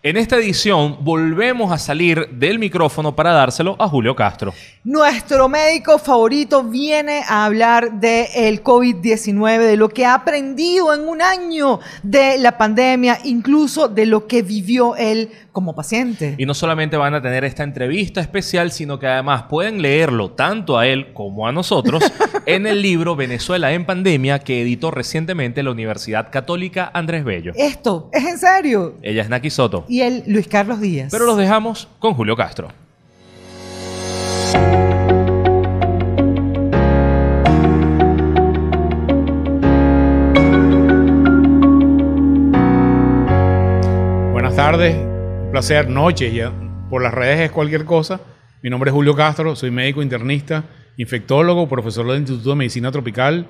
En esta edición volvemos a salir del micrófono para dárselo a Julio Castro. Nuestro médico favorito viene a hablar del COVID-19, de lo que ha aprendido en un año de la pandemia, incluso de lo que vivió él como paciente. Y no solamente van a tener esta entrevista especial, sino que además pueden leerlo tanto a él como a nosotros en el libro Venezuela en Pandemia que editó recientemente la Universidad Católica Andrés Bello. Esto, ¿es en serio? Ella es Naki Soto. Y él, Luis Carlos Díaz. Pero los dejamos con Julio Castro. Buenas tardes, un placer, noche, ya por las redes es cualquier cosa. Mi nombre es Julio Castro, soy médico internista, infectólogo, profesor del Instituto de Medicina Tropical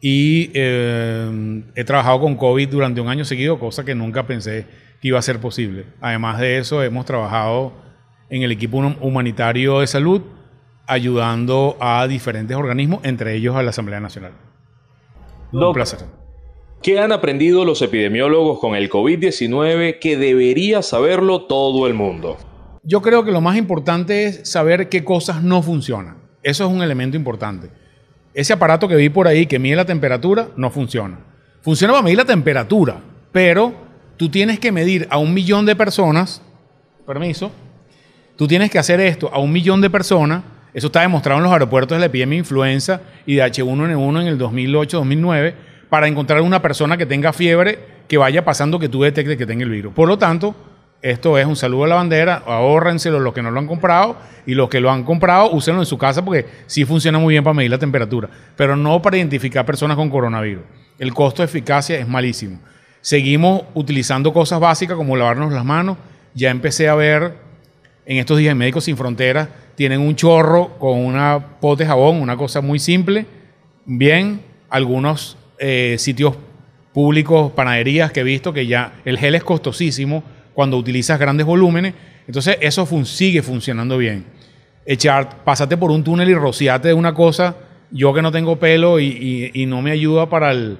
y eh, he trabajado con COVID durante un año seguido, cosa que nunca pensé que iba a ser posible. Además de eso, hemos trabajado en el equipo hum- humanitario de salud, ayudando a diferentes organismos, entre ellos a la Asamblea Nacional. Un Doc, placer. ¿Qué han aprendido los epidemiólogos con el COVID-19 que debería saberlo todo el mundo? Yo creo que lo más importante es saber qué cosas no funcionan. Eso es un elemento importante. Ese aparato que vi por ahí que mide la temperatura no funciona. Funciona para medir la temperatura, pero tú tienes que medir a un millón de personas, permiso, tú tienes que hacer esto a un millón de personas. Eso está demostrado en los aeropuertos de la epidemia de influenza y de H1N1 en el 2008-2009 para encontrar una persona que tenga fiebre que vaya pasando que tú detectes que tenga el virus. Por lo tanto, esto es un saludo a la bandera, ahórrenselo los que no lo han comprado y los que lo han comprado, úsenlo en su casa porque sí funciona muy bien para medir la temperatura, pero no para identificar personas con coronavirus. El costo de eficacia es malísimo. Seguimos utilizando cosas básicas como lavarnos las manos. Ya empecé a ver en estos días Médicos Sin Fronteras, tienen un chorro con una pote de jabón, una cosa muy simple. Bien, algunos eh, sitios públicos, panaderías que he visto que ya el gel es costosísimo cuando utilizas grandes volúmenes. Entonces eso sigue funcionando bien. Echar, pásate por un túnel y rociate de una cosa, yo que no tengo pelo y, no me ayuda para el,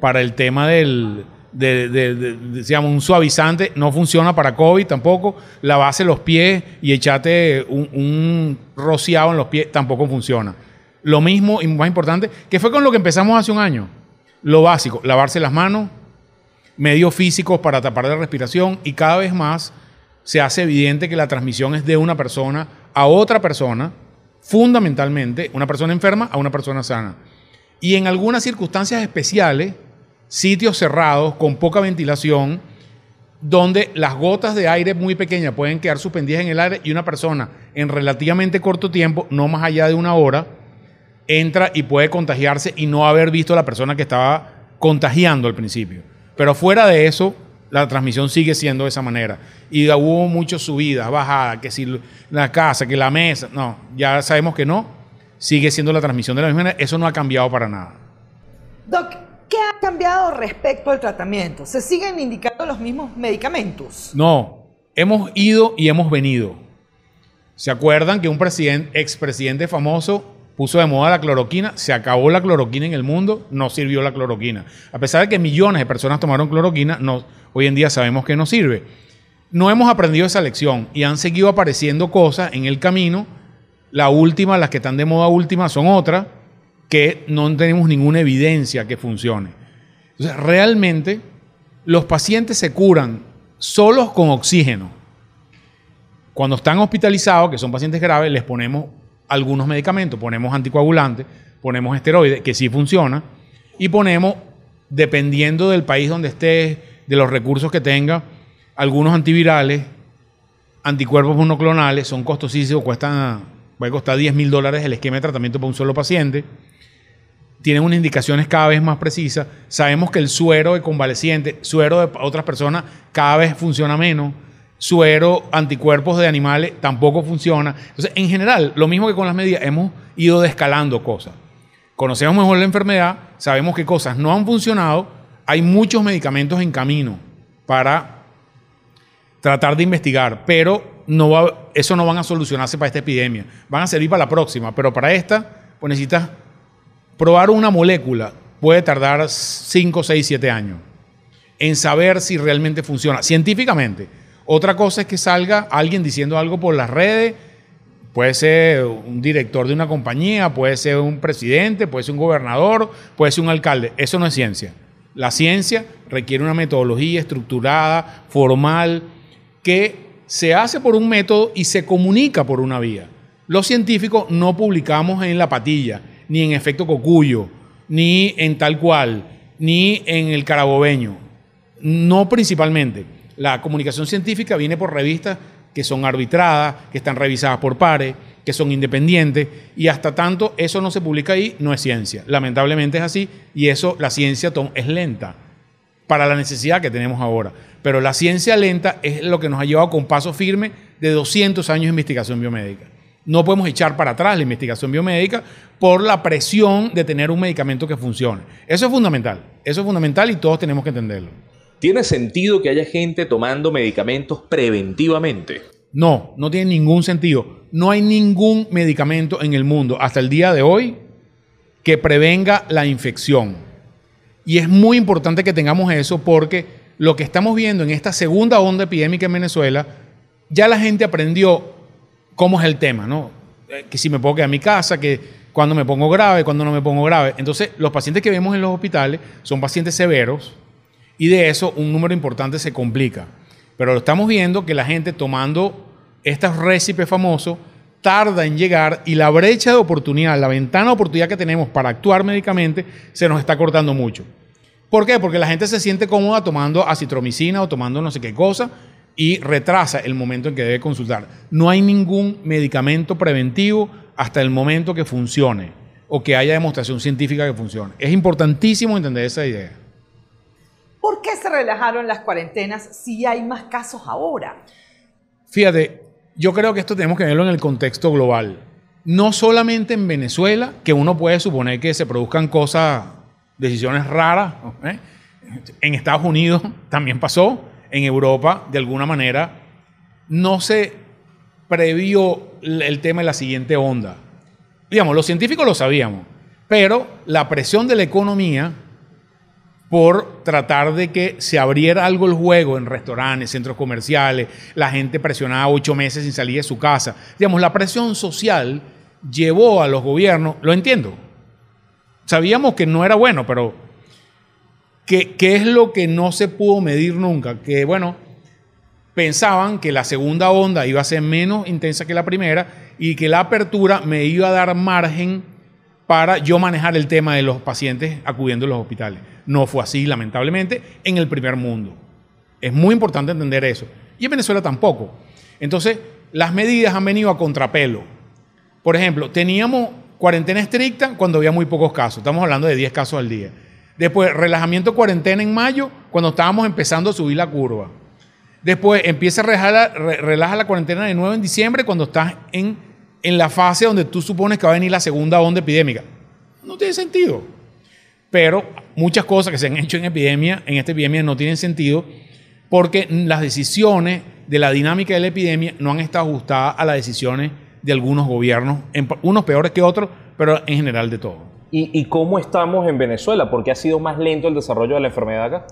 para el tema del, de, de- de- de- digamos, un suavizante, no funciona para COVID tampoco. Lavarse los pies y echate un, un rociado en los pies tampoco funciona. Lo mismo y más importante, que fue con lo que empezamos hace un año. Lo básico, lavarse las manos, medios físicos para tapar la respiración y cada vez más se hace evidente que la transmisión es de una persona a otra persona, fundamentalmente una persona enferma a una persona sana. Y en algunas circunstancias especiales, sitios cerrados con poca ventilación, donde las gotas de aire muy pequeñas pueden quedar suspendidas en el aire y una persona en relativamente corto tiempo, no más allá de una hora, entra y puede contagiarse y no haber visto a la persona que estaba contagiando al principio. Pero fuera de eso, la transmisión sigue siendo de esa manera. Y hubo muchas subidas, bajadas, que si la casa, que la mesa, no, ya sabemos que no, sigue siendo la transmisión de la misma manera, eso no ha cambiado para nada. Doc, ¿qué ha cambiado respecto al tratamiento? ¿Se siguen indicando los mismos medicamentos? No, hemos ido y hemos venido. ¿Se acuerdan que un presidente, expresidente famoso puso de moda la cloroquina? Se acabó la cloroquina en el mundo, no sirvió la cloroquina. A pesar de que millones de personas tomaron cloroquina, hoy en día sabemos que no sirve. No hemos aprendido esa lección y han seguido apareciendo cosas en el camino. La última, las que están de moda última, son otras que no tenemos ninguna evidencia que funcione. Entonces, realmente los pacientes se curan solos con oxígeno. Cuando están hospitalizados, que son pacientes graves, les ponemos algunos medicamentos, ponemos anticoagulantes, ponemos esteroides, que sí funciona, y ponemos, dependiendo del país donde estés, de los recursos que tenga, algunos antivirales, anticuerpos monoclonales, son costosísimos, cuestan, puede costar 10 mil dólares el esquema de tratamiento para un solo paciente tienen unas indicaciones cada vez más precisas. Sabemos que el suero de convaleciente, suero de otras personas, cada vez funciona menos. Suero, anticuerpos de animales, tampoco funciona. Entonces, en general, lo mismo que con las medidas, hemos ido descalando cosas. Conocemos mejor la enfermedad, sabemos qué cosas no han funcionado, hay muchos medicamentos en camino para tratar de investigar, pero eso no van a solucionarse para esta epidemia. Van a servir para la próxima, pero para esta, pues necesitas probar una molécula. Puede tardar 5, 6, 7 años en saber si realmente funciona científicamente. Otra cosa es que salga alguien diciendo algo por las redes, puede ser un director de una compañía, puede ser un presidente, puede ser un gobernador, puede ser un alcalde. Eso no es ciencia. La ciencia requiere una metodología estructurada, formal, que se hace por un método y se comunica por una vía. Los científicos no publicamos en la patilla, ni en efecto cocuyo, ni en tal cual, ni en el carabobeño. No principalmente. La comunicación científica viene por revistas que son arbitradas, que están revisadas por pares, que son independientes, y hasta tanto eso no se publica ahí, no es ciencia. Lamentablemente es así, y eso, la ciencia es lenta para la necesidad que tenemos ahora. Pero la ciencia lenta es lo que nos ha llevado con paso firme de 200 años de investigación biomédica. No podemos echar para atrás la investigación biomédica por la presión de tener un medicamento que funcione. Eso es fundamental. Eso es fundamental y todos tenemos que entenderlo. ¿Tiene sentido que haya gente tomando medicamentos preventivamente? No, no tiene ningún sentido. No hay ningún medicamento en el mundo hasta el día de hoy que prevenga la infección. Y es muy importante que tengamos eso porque lo que estamos viendo en esta segunda onda epidémica en Venezuela, ya la gente aprendió cómo es el tema, ¿no? Eh, que si me puedo quedar en mi casa, que cuando me pongo grave, cuando no me pongo grave. Entonces, los pacientes que vemos en los hospitales son pacientes severos y de eso un número importante se complica. Pero lo estamos viendo que la gente tomando estos récipes famosos tarda en llegar y la brecha de oportunidad, la ventana de oportunidad que tenemos para actuar médicamente se nos está cortando mucho. ¿Por qué? Porque la gente se siente cómoda tomando acitromicina o tomando no sé qué cosa y retrasa el momento en que debe consultar. No hay ningún medicamento preventivo hasta el momento que funcione o que haya demostración científica que funcione. Es importantísimo entender esa idea. ¿Por qué se relajaron las cuarentenas si hay más casos ahora? Fíjate, yo creo que esto tenemos que verlo en el contexto global. No solamente en Venezuela, que uno puede suponer que se produzcan cosas, decisiones raras. ¿eh? En Estados Unidos también pasó en Europa, de alguna manera, no se previó el tema de la siguiente onda. Digamos, los científicos lo sabíamos, pero la presión de la economía por tratar de que se abriera algo el juego en restaurantes, centros comerciales, la gente presionada ocho meses sin salir de su casa. Digamos, la presión social llevó a los gobiernos, lo entiendo, sabíamos que no era bueno, pero ¿Qué, es lo que no se pudo medir nunca? Que, bueno, pensaban que la segunda onda iba a ser menos intensa que la primera y que la apertura me iba a dar margen para yo manejar el tema de los pacientes acudiendo a los hospitales. No fue así, lamentablemente, en el primer mundo. Es muy importante entender eso. Y en Venezuela tampoco. Entonces, las medidas han venido a contrapelo. Por ejemplo, teníamos cuarentena estricta cuando había muy pocos casos. Estamos hablando de 10 casos al día. Después, relajamiento cuarentena en mayo, cuando estábamos empezando a subir la curva. Después, empieza a relajar la, relaja la cuarentena de nuevo en diciembre, cuando estás en, en la fase donde tú supones que va a venir la segunda onda epidémica. No tiene sentido. Pero muchas cosas que se han hecho en epidemia, en esta epidemia, no tienen sentido porque las decisiones de la dinámica de la epidemia no han estado ajustadas a las decisiones de algunos gobiernos, unos peores que otros, pero en general de todo. ¿Y, cómo estamos en Venezuela? ¿Por qué ha sido más lento el desarrollo de la enfermedad acá?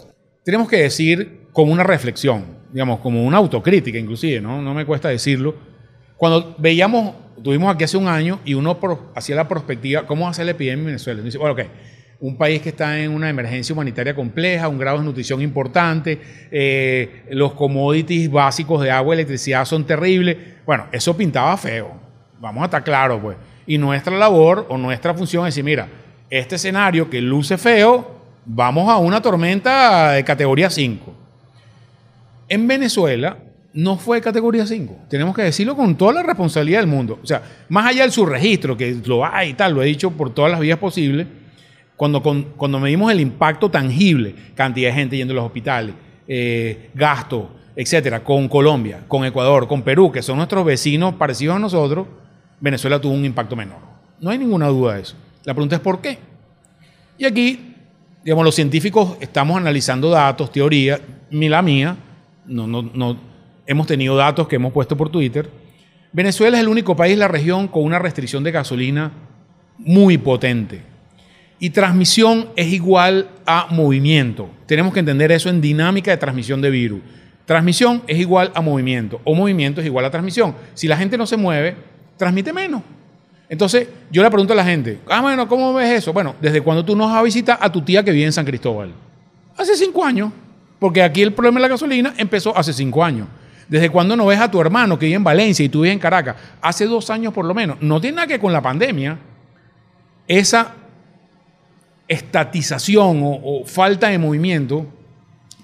Tenemos que decir como una reflexión, digamos, como una autocrítica inclusive, ¿no? No me cuesta decirlo. Cuando veíamos, tuvimos aquí hace un año y uno hacía la perspectiva, ¿cómo hace la epidemia en Venezuela? Dice, bueno, ok, un país que está en una emergencia humanitaria compleja, un grado de nutrición importante, eh, los commodities básicos de agua y electricidad son terribles. Bueno, eso pintaba feo. Vamos a estar claros, pues. Y nuestra labor o nuestra función es decir, mira, este escenario que luce feo, vamos a una tormenta de categoría 5. En Venezuela no fue categoría 5. Tenemos que decirlo con toda la responsabilidad del mundo. O sea, más allá del subregistro, que lo hay y tal, lo he dicho por todas las vías posibles, cuando, cuando medimos el impacto tangible, cantidad de gente yendo a los hospitales, eh, gasto, etcétera, con Colombia, con Ecuador, con Perú, que son nuestros vecinos parecidos a nosotros, Venezuela tuvo un impacto menor. No hay ninguna duda de eso. La pregunta es por qué. Y aquí, digamos, los científicos estamos analizando datos, teoría, la mía, no, no, no, hemos tenido datos que hemos puesto por Twitter. Venezuela es el único país de la región con una restricción de gasolina muy potente. Y transmisión es igual a movimiento. Tenemos que entender eso en dinámica de transmisión de virus. Transmisión es igual a movimiento o movimiento es igual a transmisión. Si la gente no se mueve, transmite menos. Entonces, yo le pregunto a la gente, ah, bueno, ¿cómo ves eso? Bueno, desde cuando tú nos vas a visitar a tu tía que vive en San Cristóbal. Hace cinco años. Porque aquí el problema de la gasolina empezó hace cinco años. Desde cuando no ves a tu hermano que vive en Valencia y tú vives en Caracas, hace dos años por lo menos. No tiene nada que con la pandemia. Esa estatización o, falta de movimiento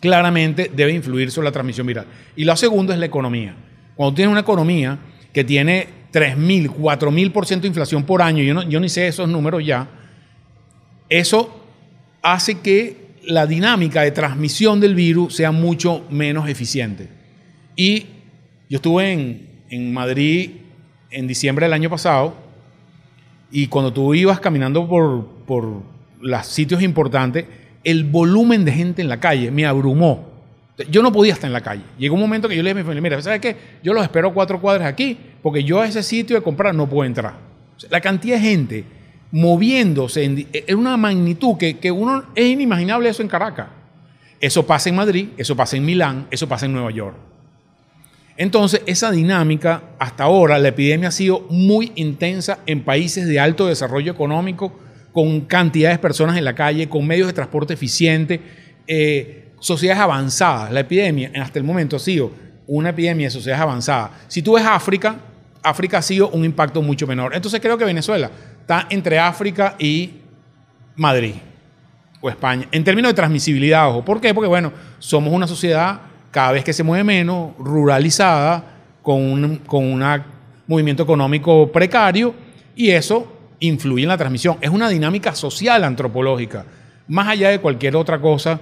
claramente debe influir sobre la transmisión viral. Y lo segundo es la economía. Cuando tienes una economía que tiene 3.000, 4.000% de inflación por año, yo, no, yo ni sé esos números ya, eso hace que la dinámica de transmisión del virus sea mucho menos eficiente. Y yo estuve en, en Madrid en diciembre del año pasado y cuando tú ibas caminando por, por los sitios importantes, el volumen de gente en la calle me abrumó. Yo no podía estar en la calle. Llegó un momento que yo le dije a mi familia, mira, ¿sabes qué? Yo los espero cuatro cuadras aquí, porque yo a ese sitio de comprar no puedo entrar. la cantidad de gente moviéndose en, en una magnitud que, que, uno es inimaginable eso en Caracas. Eso pasa en Madrid, eso pasa en Milán, eso pasa en Nueva York. Entonces, esa dinámica, hasta ahora, la epidemia ha sido muy intensa en países de alto desarrollo económico, con cantidades de personas en la calle, con medios de transporte eficientes, eh, sociedades avanzadas. La epidemia, hasta el momento, ha sido una epidemia de sociedades avanzadas. Si tú ves África, África ha sido un impacto mucho menor. Entonces creo que Venezuela está entre África y Madrid o España. En términos de transmisibilidad, ojo. ¿Por qué? Porque, bueno, somos una sociedad cada vez que se mueve menos, ruralizada, con un con una movimiento económico precario, y eso influye en la transmisión. Es una dinámica social antropológica, más allá de cualquier otra cosa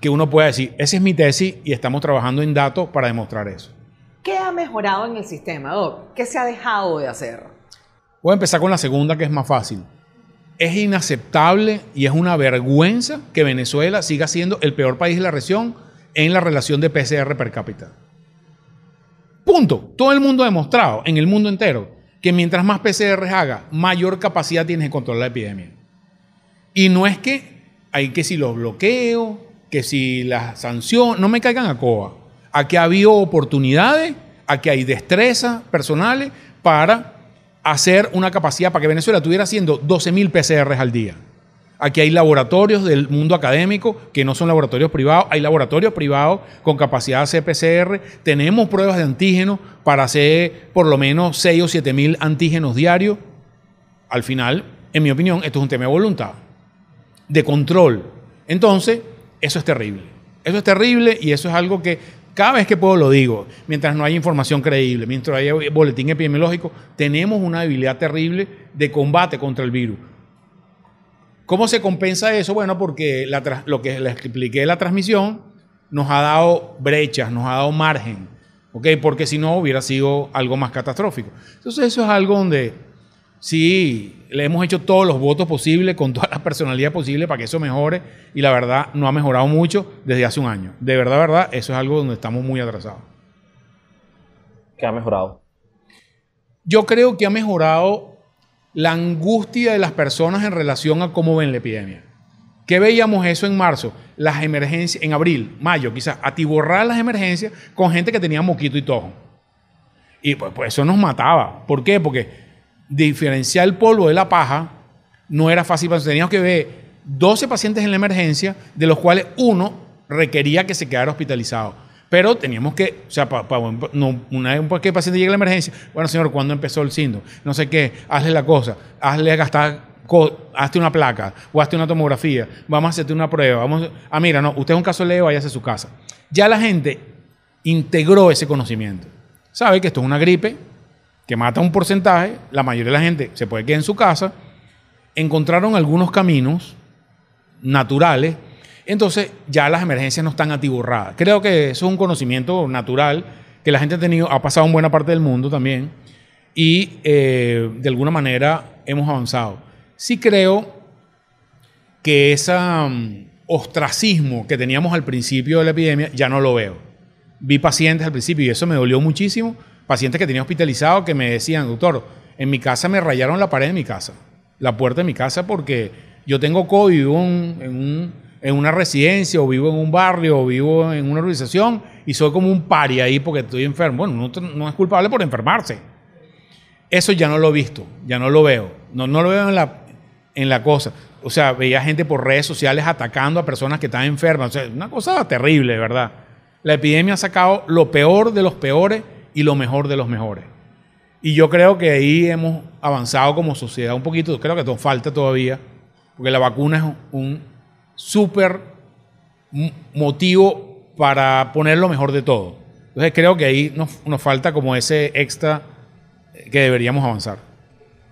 que uno pueda decir. Esa es mi tesis y estamos trabajando en datos para demostrar eso. ¿Qué ha mejorado en el sistema, Doc? ¿Qué se ha dejado de hacer? Voy a empezar con la segunda, que es más fácil. Es inaceptable y es una vergüenza que Venezuela siga siendo el peor país de la región en la relación de PCR per cápita. Punto. Todo el mundo ha demostrado, en el mundo entero, que mientras más PCR haga, mayor capacidad tienes de controlar la epidemia. Y no es que hay que si los bloqueos, que si las sanciones, no me caigan a coba. Aquí ha habido oportunidades, aquí hay destrezas personales para hacer una capacidad para que Venezuela estuviera haciendo 12.000 PCR al día. Aquí hay laboratorios del mundo académico que no son laboratorios privados, hay laboratorios privados con capacidad de hacer PCR, tenemos pruebas de antígenos para hacer por lo menos 6 o 7 mil antígenos diarios. Al final, en mi opinión, esto es un tema de voluntad, de control. Entonces, eso es terrible. Eso es terrible y eso es algo que cada vez que puedo lo digo. Mientras no haya información creíble, mientras haya boletín epidemiológico, tenemos una debilidad terrible de combate contra el virus. ¿Cómo se compensa eso? Bueno, porque lo que les expliqué la transmisión nos ha dado brechas, nos ha dado margen, ¿ok? Porque si no hubiera sido algo más catastrófico. Entonces eso es algo donde sí le hemos hecho todos los votos posibles con toda la personalidad posible para que eso mejore y la verdad no ha mejorado mucho desde hace un año. De verdad, verdad, eso es algo donde estamos muy atrasados. ¿Qué ha mejorado? Yo creo que ha mejorado la angustia de las personas en relación a cómo ven la epidemia. ¿Qué veíamos eso en marzo? Las emergencias, en abril, mayo, quizás, atiborrar las emergencias con gente que tenía moquito y tojo. Y pues, pues, eso nos mataba. ¿Por qué? Porque diferenciar el polvo de la paja no era fácil. Teníamos que ver 12 pacientes en la emergencia, de los cuales uno requería que se quedara hospitalizado. Pero teníamos que, o sea, una vez que el paciente llegue a la emergencia, bueno, señor, ¿cuándo empezó el síndrome? No sé qué, hazle la cosa, hazle gastar, hazte una placa o hazte una tomografía, vamos a hacerte una prueba, vamos, ah, mira, no, usted es un caso leve, váyase a su casa. Ya la gente integró ese conocimiento. Sabe que esto es una gripe que mata un porcentaje, la mayoría de la gente se puede quedar en su casa, encontraron algunos caminos naturales entonces ya las emergencias no están atiborradas. Creo que eso es un conocimiento natural que la gente ha tenido, ha pasado en buena parte del mundo también y eh, de alguna manera hemos avanzado. Sí creo que ese mm, ostracismo que teníamos al principio de la epidemia ya no lo veo. Vi pacientes al principio y eso me dolió muchísimo, pacientes que tenía hospitalizados que me decían, doctor, en mi casa me rayaron la pared de mi casa, la puerta de mi casa porque yo tengo COVID, en un en una residencia o vivo en un barrio o vivo en una organización y soy como un pari ahí porque estoy enfermo. Bueno, no, es culpable por enfermarse. Eso ya no lo he visto, ya no lo veo. No, no lo veo en la, en la cosa. O sea, veía gente por redes sociales atacando a personas que están enfermas. O sea, una cosa terrible, ¿verdad? La epidemia ha sacado lo peor de los peores y lo mejor de los mejores. Y yo creo que ahí hemos avanzado como sociedad un poquito. Creo que nos falta todavía, porque la vacuna es un súper motivo para poner lo mejor de todo. Entonces creo que ahí nos, nos falta como ese extra que deberíamos avanzar.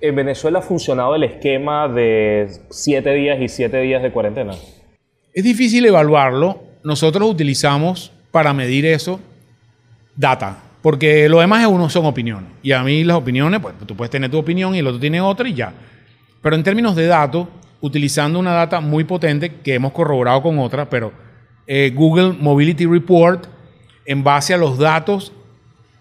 ¿En Venezuela ha funcionado el esquema de siete días y siete días de cuarentena? Es difícil evaluarlo. Nosotros utilizamos para medir eso data, porque lo demás es uno son opiniones. Y a mí las opiniones, pues tú puedes tener tu opinión y el otro tiene otra y ya. Pero en términos de datos, utilizando una data muy potente que hemos corroborado con otra, pero eh, Google Mobility Report, en base a los datos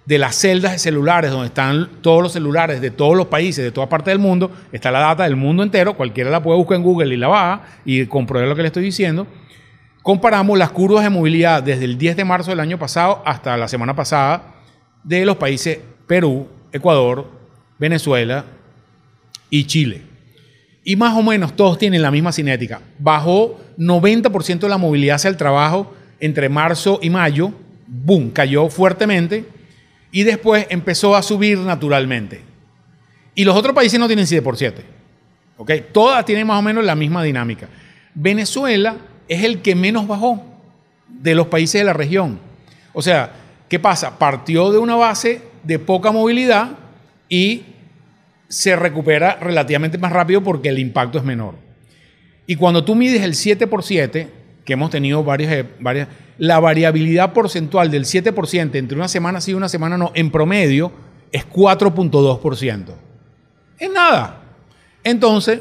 de las celdas de celulares, donde están todos los celulares de todos los países, de toda parte del mundo, está la data del mundo entero, cualquiera la puede buscar en Google y la baja y comprobar lo que le estoy diciendo. Comparamos las curvas de movilidad desde el 10 de marzo del año pasado hasta la semana pasada de los países Perú, Ecuador, Venezuela y Chile. Y más o menos todos tienen la misma cinética. Bajó 90% de la movilidad hacia el trabajo entre marzo y mayo. Boom, cayó fuertemente y después empezó a subir naturalmente. Y los otros países no tienen 7 por 7. ¿ok? Todas tienen más o menos la misma dinámica. Venezuela es el que menos bajó de los países de la región. O sea, ¿qué pasa? Partió de una base de poca movilidad y se recupera relativamente más rápido porque el impacto es menor. Y cuando tú mides el 7 por 7, que hemos tenido varias, eh, varias la variabilidad porcentual del 7% entre una semana sí y una semana no, en promedio, es 4.2%. Es nada. Entonces,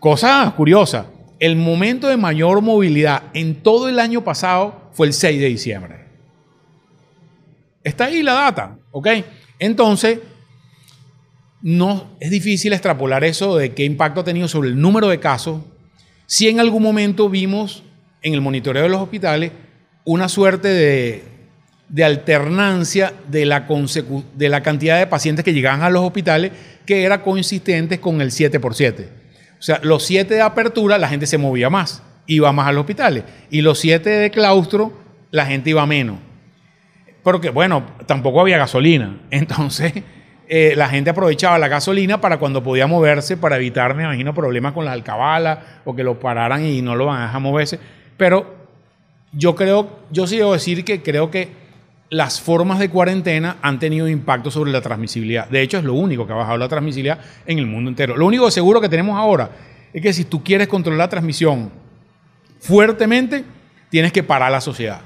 cosa curiosa, el momento de mayor movilidad en todo el año pasado fue el 6 de diciembre. Está ahí la data, ¿ok? Entonces, no es difícil extrapolar eso de qué impacto ha tenido sobre el número de casos. Si en algún momento vimos en el monitoreo de los hospitales una suerte de, alternancia de la, de la cantidad de pacientes que llegaban a los hospitales que era consistente con el 7 por 7. O sea, los 7 de apertura la gente se movía más, iba más a los hospitales. Y los 7 de claustro la gente iba menos. Porque, bueno, tampoco había gasolina. Entonces, eh, la gente aprovechaba la gasolina para cuando podía moverse, para evitar, me imagino, problemas con la alcabala o que lo pararan y no lo van a dejar moverse. Pero yo creo, yo sí debo decir que creo que las formas de cuarentena han tenido impacto sobre la transmisibilidad. De hecho, es lo único que ha bajado la transmisibilidad en el mundo entero. Lo único seguro que tenemos ahora es que si tú quieres controlar la transmisión fuertemente, tienes que parar la sociedad.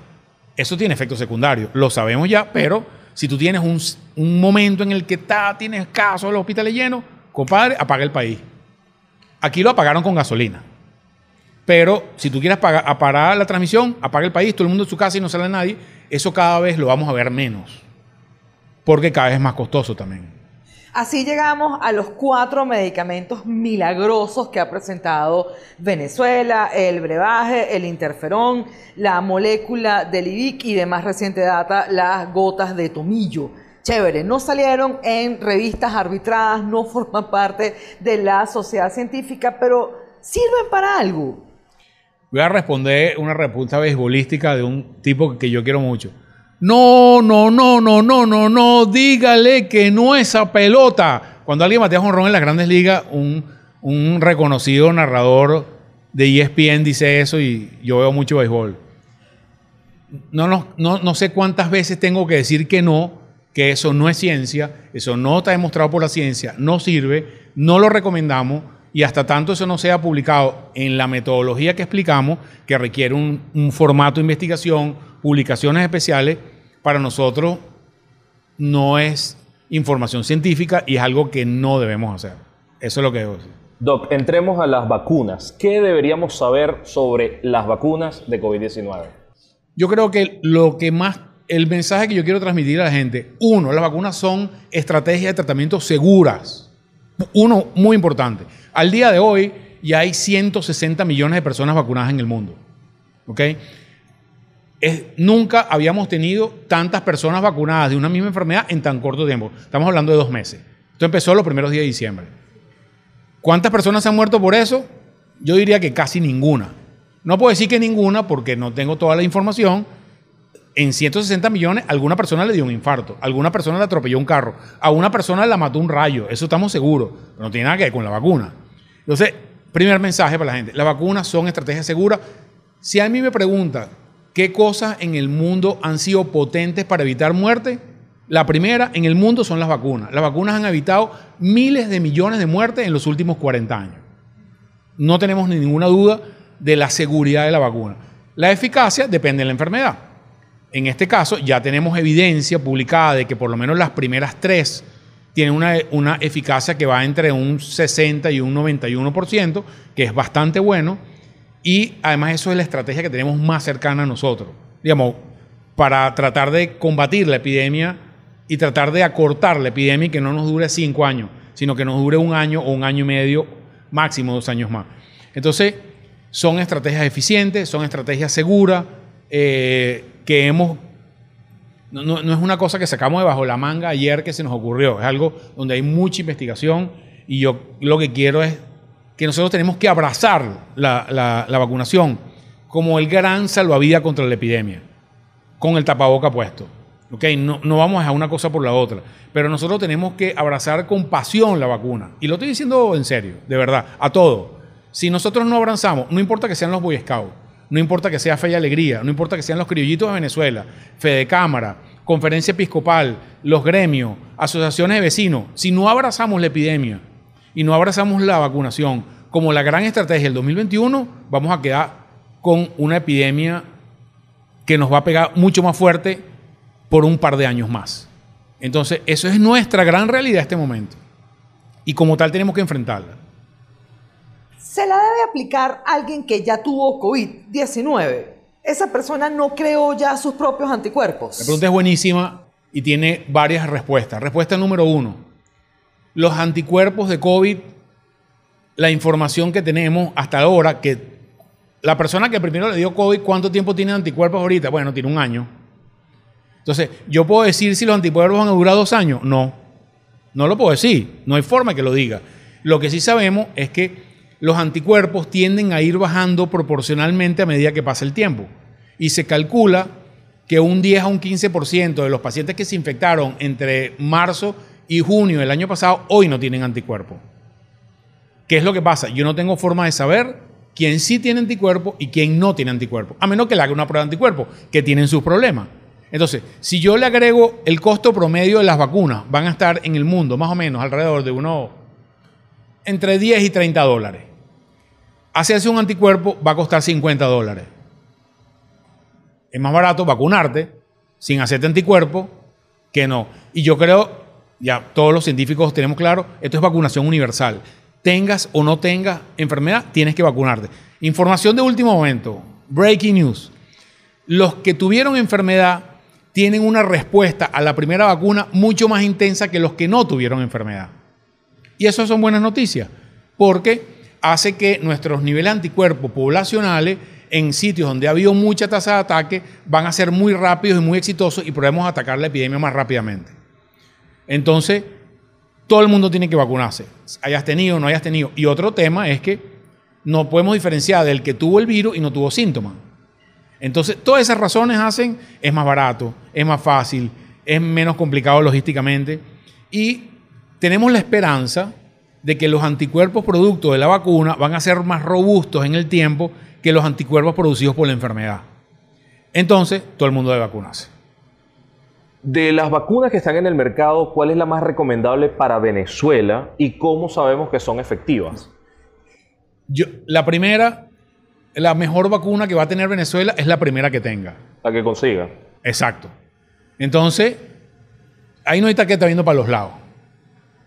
Eso tiene efectos secundarios, lo sabemos ya, pero si tú tienes un, momento en el que está, tienes casos, los hospitales llenos, compadre, apaga el país. Aquí lo apagaron con gasolina. Pero si tú quieres parar la transmisión, apaga el país, todo el mundo en su casa y no sale nadie, eso cada vez lo vamos a ver menos. Porque cada vez es más costoso también. Así llegamos a los cuatro medicamentos milagrosos que ha presentado Venezuela, el brebaje, el interferón, la molécula del IVIC y de más reciente data, las gotas de tomillo. Chévere, no salieron en revistas arbitradas, no forman parte de la sociedad científica, pero sirven para algo. Voy a responder una respuesta beisbolística de un tipo que yo quiero mucho. No, no, no, no, no, no, no, dígale que no esa pelota. Cuando alguien batea ron en las grandes ligas, un, un reconocido narrador de ESPN dice eso y yo veo mucho béisbol. No, no, no, no sé cuántas veces tengo que decir que no, que eso no es ciencia, eso no está demostrado por la ciencia, no sirve, no lo recomendamos y hasta tanto eso no sea publicado en la metodología que explicamos, que requiere un, formato de investigación, publicaciones especiales, para nosotros no es información científica y es algo que no debemos hacer. Eso es lo que debo decir. Doc, entremos a las vacunas. ¿Qué deberíamos saber sobre las vacunas de COVID-19? Yo creo que lo que más, el mensaje que yo quiero transmitir a la gente, uno, las vacunas son estrategias de tratamiento seguras. Uno, muy importante. Al día de hoy, ya hay 160 millones de personas vacunadas en el mundo. ¿Ok? Nunca habíamos tenido tantas personas vacunadas de una misma enfermedad en tan corto tiempo. Estamos hablando de dos meses. Esto empezó los primeros días de diciembre. ¿Cuántas personas se han muerto por eso? Yo diría que casi ninguna. No puedo decir que ninguna porque no tengo toda la información. En 160 millones, alguna persona le dio un infarto, alguna persona le atropelló un carro, a una persona la mató un rayo, eso estamos seguros, no tiene nada que ver con la vacuna. Entonces, primer mensaje para la gente, las vacunas son estrategias seguras. Si a mí me pregunta qué cosas en el mundo han sido potentes para evitar muerte, la primera en el mundo son las vacunas. Las vacunas han evitado miles de millones de muertes en los últimos 40 años. No tenemos ninguna duda de la seguridad de la vacuna. La eficacia depende de la enfermedad. En este caso, ya tenemos evidencia publicada de que por lo menos las primeras tres tienen una, una eficacia que va entre un 60 y un 91%, que es bastante bueno. Y además eso es la estrategia que tenemos más cercana a nosotros. Digamos, para tratar de combatir la epidemia y tratar de acortar la epidemia y que no nos dure cinco años, sino que nos dure un año o un año y medio, máximo dos años más. Entonces, son estrategias eficientes, son estrategias seguras, eh, que hemos... No, no- no es una cosa que sacamos debajo la manga ayer que se nos ocurrió, es algo donde hay mucha investigación y yo lo que quiero es que nosotros tenemos que abrazar la, la- vacunación como el gran salvavidas contra la epidemia, con el tapaboca puesto. ¿ok? No, no vamos a una cosa por la otra, pero nosotros tenemos que abrazar con pasión la vacuna. Y lo estoy diciendo en serio, de verdad, a todo. Si nosotros no abrazamos, no importa que sean los Boy Scouts, no importa que sea Fe y Alegría, no importa que sean los criollitos de Venezuela, Fede Cámara, Conferencia Episcopal, los gremios, asociaciones de vecinos, si no abrazamos la epidemia y no abrazamos la vacunación como la gran estrategia del 2021, vamos a quedar con una epidemia que nos va a pegar mucho más fuerte por un par de años más. Entonces, eso es nuestra gran realidad en este momento. Y como tal tenemos que enfrentarla. ¿Se la debe aplicar a alguien que ya tuvo COVID-19? Esa persona no creó ya sus propios La anticuerpos. pregunta es buenísima y tiene varias respuestas. Respuesta número uno. Los anticuerpos de COVID, la información que tenemos hasta ahora, que la persona que primero le dio COVID, ¿cuánto tiempo tiene anticuerpos ahorita? Bueno, tiene un año. Entonces, ¿yo puedo decir si los anticuerpos van a durar dos años? No. No lo puedo decir. No hay forma que lo diga. Lo que sí sabemos es que los anticuerpos tienden a ir bajando proporcionalmente a medida que pasa el tiempo. Y se calcula que un 10 a un 15% de los pacientes que se infectaron entre marzo y junio del año pasado hoy no tienen anticuerpos. ¿Qué es lo que pasa? Yo no tengo forma de saber quién sí tiene anticuerpos y quién no tiene anticuerpos, a menos que le haga una prueba de anticuerpos, que tienen sus problemas. Entonces, si yo le agrego el costo promedio de las vacunas, van a estar en el mundo más o menos alrededor de uno entre 10 y 30 dólares. Hacerse un anticuerpo va a costar 50 dólares. Es más barato vacunarte sin hacerte anticuerpo que no. Y yo creo, ya todos los científicos tenemos claro, esto es vacunación universal. Tengas o no tengas enfermedad, tienes que vacunarte. Información de último momento, breaking news. Los que tuvieron enfermedad tienen una respuesta a la primera vacuna mucho más intensa que los que no tuvieron enfermedad. Y eso son buenas noticias, porque hace que nuestros niveles anticuerpos poblacionales en sitios donde ha habido mucha tasa de ataque van a ser muy rápidos y muy exitosos y podemos atacar la epidemia más rápidamente. Entonces, todo el mundo tiene que vacunarse, hayas tenido o no hayas tenido. Y otro tema es que no podemos diferenciar del que tuvo el virus y no tuvo síntomas. Entonces, todas esas razones hacen, es más barato, es más fácil, es menos complicado logísticamente y tenemos la esperanza de que los anticuerpos producto de la vacuna van a ser más robustos en el tiempo que los anticuerpos producidos por la enfermedad. Entonces, todo el mundo debe vacunarse. De las vacunas que están en el mercado, ¿cuál es la más recomendable para Venezuela y cómo sabemos que son efectivas? Yo, la primera, la mejor vacuna que va a tener Venezuela es la primera que tenga. La que consiga. Exacto. Entonces, ahí no hay taqueta viendo para los lados.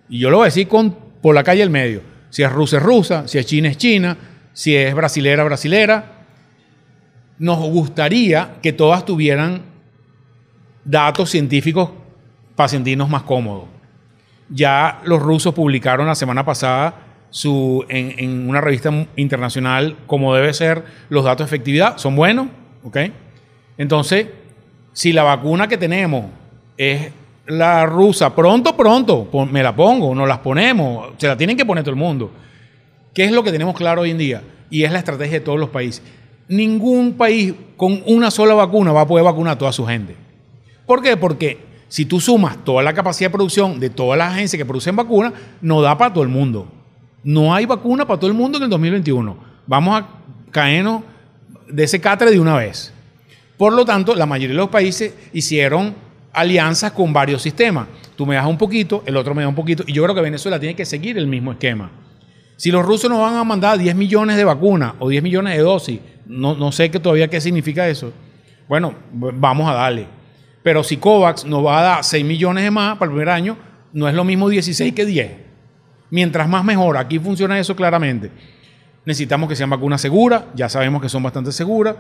Y yo lo voy a decir con, por la calle al medio. Si es rusa, es rusa. Si es china, es china. Si es brasilera, brasilera. Nos gustaría que todas tuvieran datos científicos para sentirnos más cómodos. Ya los rusos publicaron la semana pasada su, en, en una revista internacional como debe ser, los datos de efectividad son buenos, ¿ok? Entonces, si la vacuna que tenemos es la rusa, pronto, pronto, me la pongo, nos las ponemos, se la tienen que poner todo el mundo. ¿Qué es lo que tenemos claro hoy en día? Y es la estrategia de todos los países. Ningún país con una sola vacuna va a poder vacunar a toda su gente. ¿Por qué? Porque si tú sumas toda la capacidad de producción de todas las agencias que producen vacunas, no da para todo el mundo. No hay vacuna para todo el mundo en el 2021. Vamos a caernos de ese catre de una vez. Por lo tanto, la mayoría de los países hicieron alianzas con varios sistemas. Tú me das un poquito, el otro me da un poquito, y yo creo que Venezuela tiene que seguir el mismo esquema. Si los rusos nos van a mandar 10 millones de vacunas o 10 millones de dosis, no, no sé qué todavía qué significa eso. Bueno, vamos a darle. Pero si COVAX nos va a dar 6 millones de más para el primer año, no es lo mismo 16 que 10. Mientras más mejor, aquí funciona eso claramente. Necesitamos que sean vacunas seguras, ya sabemos que son bastante seguras,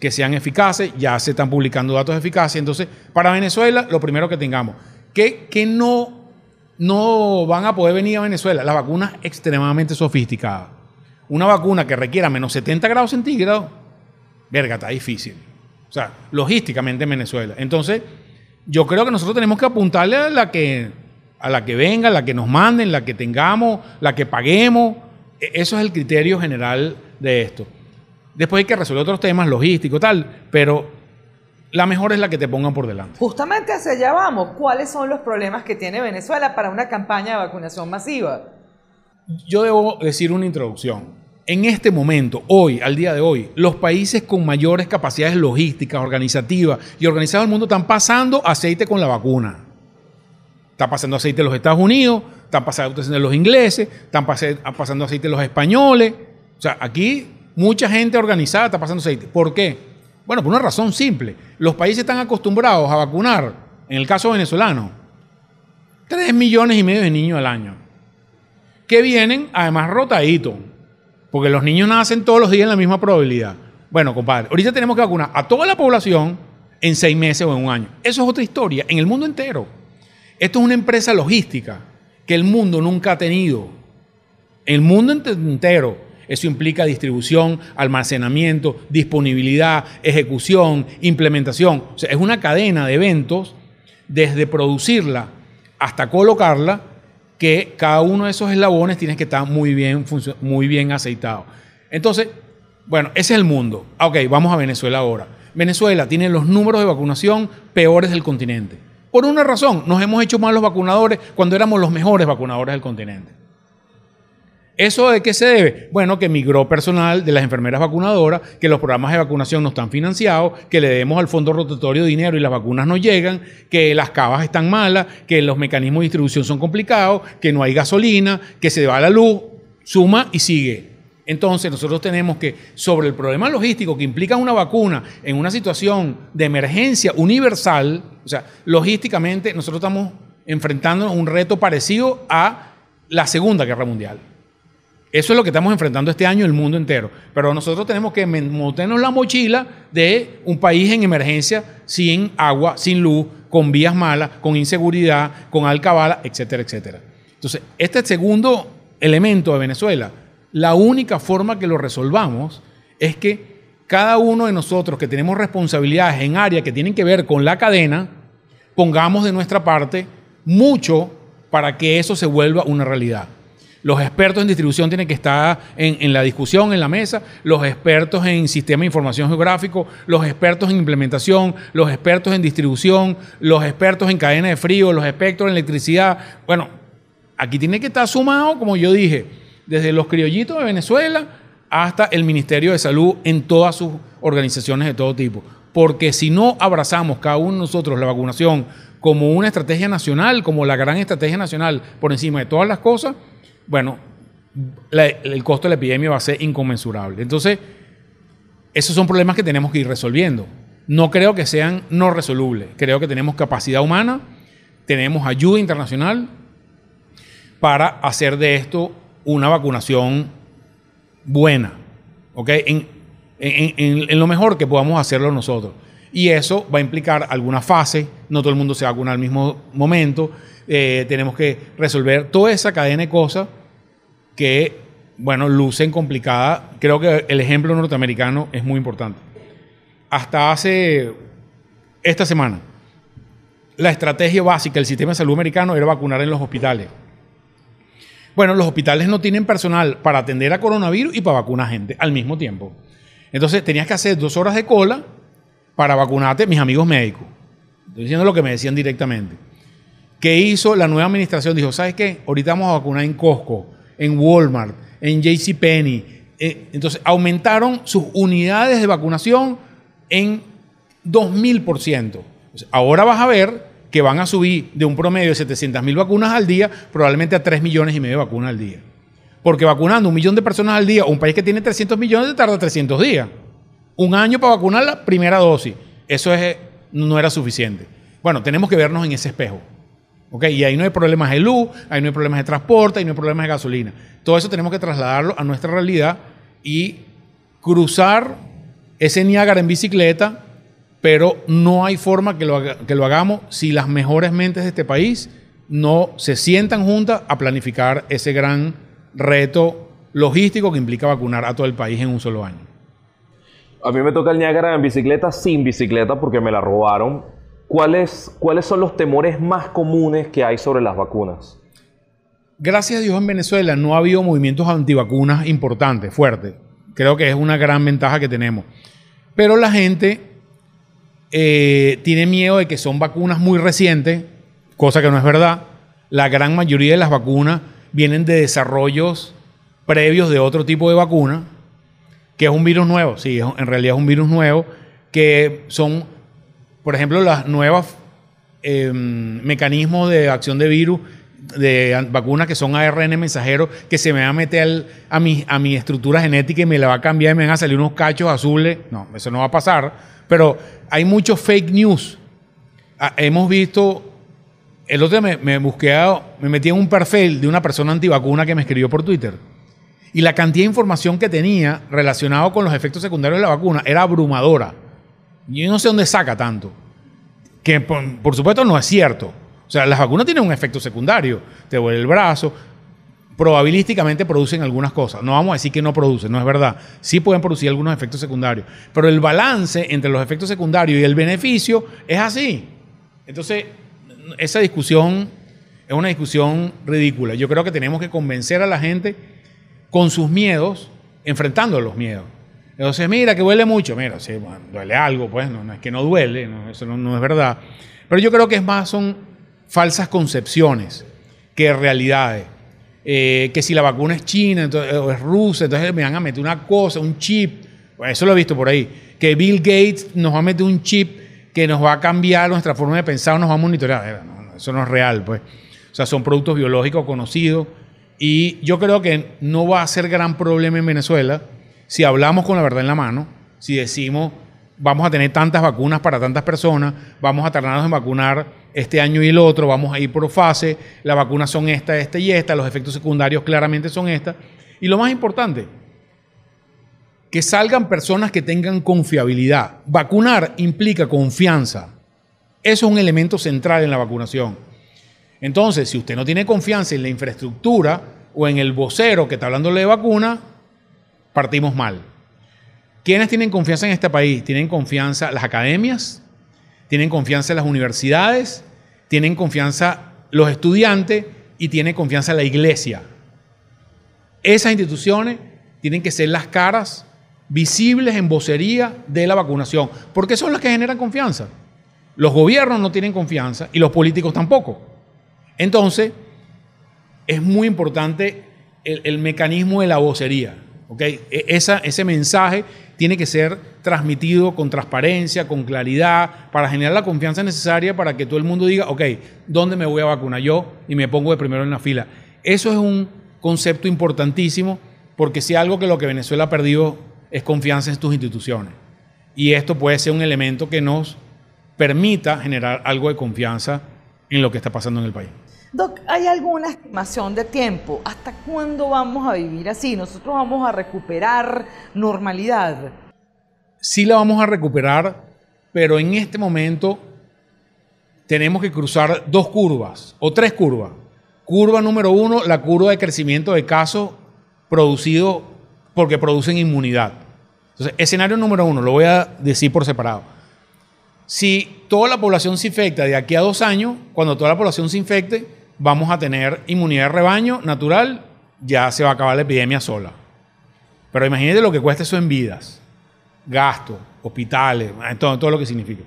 que sean eficaces, ya se están publicando datos de eficacia. Entonces, para Venezuela, lo primero que tengamos, que, que no, no van a poder venir a Venezuela, las vacunas extremadamente sofisticadas. Una vacuna que requiera menos 70 grados centígrados, verga, está difícil. Sea, logísticamente en Venezuela. Entonces, yo creo que nosotros tenemos que apuntarle a la que, a la que venga, la que nos manden, la que tengamos, la que paguemos. E- Eso es el criterio general de esto. Después hay que resolver otros temas logísticos, tal, pero la mejor es la que te pongan por delante. Justamente hacia allá vamos. ¿Cuáles son los problemas que tiene Venezuela para una campaña de vacunación masiva? Yo debo decir una introducción. En este momento, hoy, al día de hoy, los países con mayores capacidades logísticas, organizativas y organizados del mundo están pasando aceite con la vacuna. Está pasando aceite en los Estados Unidos, están pasando aceite en los ingleses, están pasando aceite en los españoles. O sea, aquí mucha gente organizada está pasando aceite. ¿Por qué? Bueno, por una razón simple. Los países están acostumbrados a vacunar, en el caso venezolano, 3 millones y medio de niños al año que vienen además rotaditos, porque los niños nacen todos los días en la misma probabilidad. Bueno, compadre, ahorita tenemos que vacunar a toda la población en seis meses o en un año. Eso es otra historia, en el mundo entero. Esto es una empresa logística que el mundo nunca ha tenido. El mundo ente- entero. Eso implica distribución, almacenamiento, disponibilidad, ejecución, implementación. O sea, es una cadena de eventos desde producirla hasta colocarla que cada uno de esos eslabones tiene que estar muy bien, muy bien aceitado. Entonces, bueno, ese es el mundo. Ah, Ok, vamos a Venezuela ahora. Venezuela tiene los números de vacunación peores del continente. Por una razón, nos hemos hecho mal los vacunadores cuando éramos los mejores vacunadores del continente. ¿Eso de qué se debe? Bueno, que migró personal de las enfermeras vacunadoras, que los programas de vacunación no están financiados, que le demos al fondo rotatorio dinero y las vacunas no llegan, que las cavas están malas, que los mecanismos de distribución son complicados, que no hay gasolina, que se va la luz, suma y sigue. Entonces nosotros tenemos que, sobre el problema logístico que implica una vacuna en una situación de emergencia universal, o sea, logísticamente nosotros estamos enfrentando un reto parecido a la Segunda Guerra Mundial. Eso es lo que estamos enfrentando este año el mundo entero. Pero nosotros tenemos que montarnos la mochila de un país en emergencia sin agua, sin luz, con vías malas, con inseguridad, con alcabala, etcétera, etcétera. Entonces, este segundo elemento de Venezuela, la única forma que lo resolvamos es que cada uno de nosotros que tenemos responsabilidades en áreas que tienen que ver con la cadena, pongamos de nuestra parte mucho para que eso se vuelva una realidad. Los expertos en distribución tienen que estar en, en la discusión, en la mesa, los expertos en sistema de información geográfico, los expertos en implementación, los expertos en distribución, los expertos en cadena de frío, los expertos en electricidad. Bueno, aquí tiene que estar sumado, como yo dije, desde los criollitos de Venezuela hasta el Ministerio de Salud en todas sus organizaciones de todo tipo. Porque si no abrazamos cada uno de nosotros la vacunación como una estrategia nacional, como la gran estrategia nacional por encima de todas las cosas, bueno, el costo de la epidemia va a ser inconmensurable. Entonces, esos son problemas que tenemos que ir resolviendo. No creo que sean no resolubles. Creo que tenemos capacidad humana, tenemos ayuda internacional para hacer de esto una vacunación buena, ¿ok? En- en lo mejor que podamos hacerlo nosotros. Y eso va a implicar alguna fase, no todo el mundo se vacuna al mismo momento, eh, tenemos que resolver toda esa cadena de cosas que, bueno, lucen complicadas. Creo que el ejemplo norteamericano es muy importante. Hasta hace esta semana, la estrategia básica del sistema de salud americano era vacunar en los hospitales. Bueno, los hospitales no tienen personal para atender a coronavirus y para vacunar gente al mismo tiempo. Entonces tenías que hacer dos horas de cola para vacunarte, mis amigos médicos. Estoy diciendo lo que me decían directamente. ¿Qué hizo la nueva administración? Dijo, ¿sabes qué? Ahorita vamos a vacunar en Costco, en Walmart, en JCPenney. Eh, entonces aumentaron sus unidades de vacunación en 2000%. Ahora vas a ver que van a subir de un promedio de 700 mil vacunas al día, probablemente a 3 millones y medio de vacunas al día. Porque vacunando un millón de personas al día, un país que tiene 300 millones, tarda 300 días. Un año para vacunar la primera dosis. Eso es, no era suficiente. Bueno, tenemos que vernos en ese espejo. Y ahí no hay problemas de luz, ahí no hay problemas de transporte, ahí no hay problemas de gasolina. Todo eso tenemos que trasladarlo a nuestra realidad y cruzar ese Niágara en bicicleta pero no hay forma que lo, que lo hagamos si las mejores mentes de este país no se sientan juntas a planificar ese gran reto logístico que implica vacunar a todo el país en un solo año. A mí me toca el Niágara en bicicleta sin bicicleta porque me la robaron. ¿Cuáles, ¿Cuáles son los temores más comunes que hay sobre las vacunas? Gracias a Dios en Venezuela no ha habido movimientos antivacunas importantes, fuertes. Creo que es una gran ventaja que tenemos. Pero la gente eh, tiene miedo de que son vacunas muy recientes, cosa que no es verdad. La gran mayoría de las vacunas vienen de desarrollos previos de otro tipo de vacuna, que es un virus nuevo. Sí, en realidad es un virus nuevo, que son, por ejemplo, las nuevas em, mecanismos de acción de virus de vacunas que son ARN mensajeros que se me va a meter a, mi, estructura genética y me la va a cambiar y me van a salir unos cachos azules. No, eso no va a pasar pero hay muchos fake news. Ah, hemos visto, el otro día me, busqué, me metí en un perfil de una persona antivacuna que me escribió por Twitter. Y la cantidad de información que tenía relacionado con los efectos secundarios de la vacuna era abrumadora. Yo no sé dónde saca tanto. Que por, supuesto no es cierto. O sea, las vacunas tienen un efecto secundario. Te duele el brazo, probabilísticamente producen algunas cosas. No vamos a decir que no producen, no es verdad. Sí pueden producir algunos efectos secundarios. Pero el balance entre los efectos secundarios y el beneficio es así. Entonces, esa discusión es una discusión ridícula. Yo creo que tenemos que convencer a la gente con sus miedos, enfrentando los miedos. Entonces, mira, que duele mucho. Mira, sí, duele algo, pues, no, es que no duele, eso no, no es verdad. Pero yo creo que es más, son falsas concepciones que realidades. Eh, que si la vacuna es china o es rusa, entonces me van a meter una cosa, un chip. eso lo he visto por ahí. Que Bill Gates nos va a meter un chip que nos va a cambiar nuestra forma de pensar, nos va a monitorear. eso no es real, pues. O sea, son productos biológicos conocidos. Y yo creo que no va a ser gran problema en Venezuela si hablamos con la verdad en la mano, si decimos vamos a tener tantas vacunas para tantas personas, vamos a tardarnos en vacunar este año y el otro, vamos a ir por fase, las vacunas son esta, esta y esta, los efectos secundarios claramente son estas. Y lo más importante, que salgan personas que tengan confiabilidad. Vacunar implica confianza. Eso es un elemento central en la vacunación. Entonces, si usted no tiene confianza en la infraestructura o en el vocero que está hablándole de vacuna, partimos mal. ¿Quiénes tienen confianza en este país? Tienen confianza las academias, tienen confianza las universidades, tienen confianza los estudiantes y tiene confianza la iglesia. Esas instituciones tienen que ser las caras visibles en vocería de la vacunación, porque son las que generan confianza. Los gobiernos no tienen confianza y los políticos tampoco. Entonces, es muy importante el, mecanismo de la vocería. ¿Okay? E, ese mensaje tiene que ser transmitido con transparencia, con claridad, para generar la confianza necesaria para que todo el mundo diga, ok, ¿dónde me voy a vacunar yo? Y me pongo de primero en la fila. Eso es un concepto importantísimo porque si algo que lo que Venezuela ha perdido es confianza en tus instituciones. Y esto puede ser un elemento que nos permita generar algo de confianza en lo que está pasando en el país. Doc, ¿hay alguna estimación de tiempo? ¿Hasta cuándo vamos a vivir así? ¿Nosotros vamos a recuperar normalidad? Sí la vamos a recuperar, pero en este momento tenemos que cruzar dos curvas o tres curvas. Curva número uno, la curva de crecimiento de casos producidos porque producen inmunidad. Entonces, escenario número uno, lo voy a decir por separado. Si toda la población se infecta de aquí a dos años, cuando toda la población se infecte, vamos a tener inmunidad de rebaño natural, ya se va a acabar la epidemia sola. Pero imagínate lo que cuesta eso en vidas, gastos, hospitales, todo, todo lo que significa.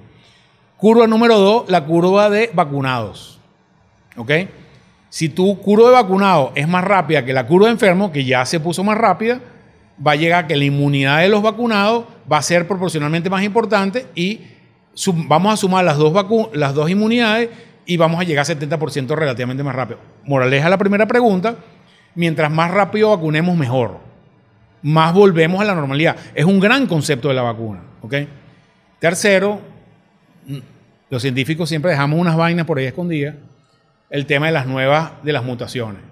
Curva número dos, la curva de vacunados. ¿Ok? Si tu curva de vacunados es más rápida que la curva de enfermos, que ya se puso más rápida, va a llegar que la inmunidad de los vacunados va a ser proporcionalmente más importante y vamos a sumar las dos, las dos inmunidades y vamos a llegar a 70% relativamente más rápido. Moraleja la primera pregunta, mientras más rápido vacunemos, mejor. Más volvemos a la normalidad. Es un gran concepto de la vacuna. Tercero, los científicos siempre dejamos unas vainas por ahí escondidas. El tema de las nuevas, de las mutaciones.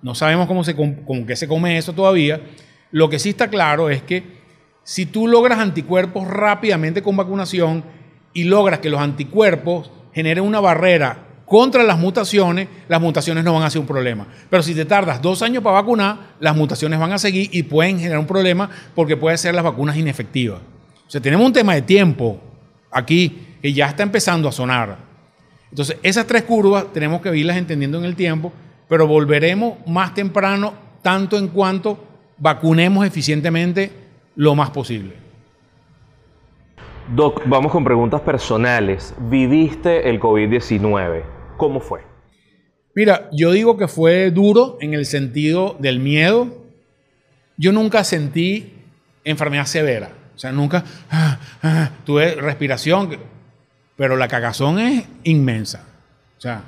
No sabemos cómo se, con qué se come eso todavía. Lo que sí está claro es que si tú logras anticuerpos rápidamente con vacunación y logras que los anticuerpos generen una barrera contra las mutaciones, las mutaciones no van a ser un problema. Pero si te tardas dos años para vacunar, las mutaciones van a seguir y pueden generar un problema porque pueden ser las vacunas inefectivas. O sea, tenemos un tema de tiempo aquí que ya está empezando a sonar. Entonces, esas tres curvas tenemos que irlas entendiendo en el tiempo pero volveremos más temprano, tanto en cuanto vacunemos eficientemente lo más posible. Doc, vamos con preguntas personales. ¿Viviste el COVID-19? ¿Cómo fue? Mira, yo digo que fue duro en el sentido del miedo. Yo nunca sentí enfermedad severa. O sea, nunca ah, ah, tuve respiración, pero la cagazón es inmensa. O sea,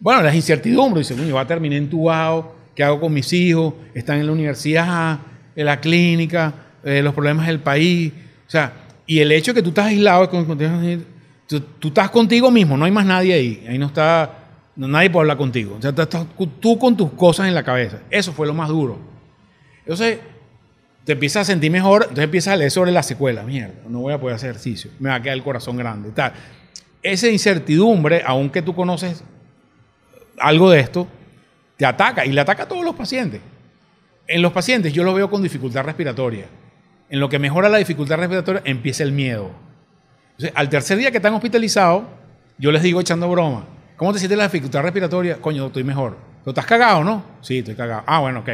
bueno, las incertidumbres. Dice, yo voy a terminar entubado, ¿qué hago con mis hijos? Están en la universidad, en la clínica, eh, los problemas del país. O sea, y el hecho de que tú estás aislado, tú, tú, estás contigo mismo, no hay más nadie ahí. Ahí no está, nadie puede hablar contigo. O sea, estás tú con tus cosas en la cabeza. Eso fue lo más duro. Entonces, te empiezas a sentir mejor, entonces empiezas a leer sobre la secuela. Mierda, no voy a poder hacer ejercicio, me va a quedar el corazón grande. Tal. Esa incertidumbre, aunque tú conoces algo de esto, te ataca y le ataca a todos los pacientes. En los pacientes yo los veo con dificultad respiratoria. En lo que mejora la dificultad respiratoria empieza el miedo. al tercer día que están hospitalizados, yo les digo echando broma, ¿cómo te sientes la dificultad respiratoria? Coño, estoy mejor. ¿Tú estás cagado, no? Sí, estoy cagado. Ah, bueno, ok.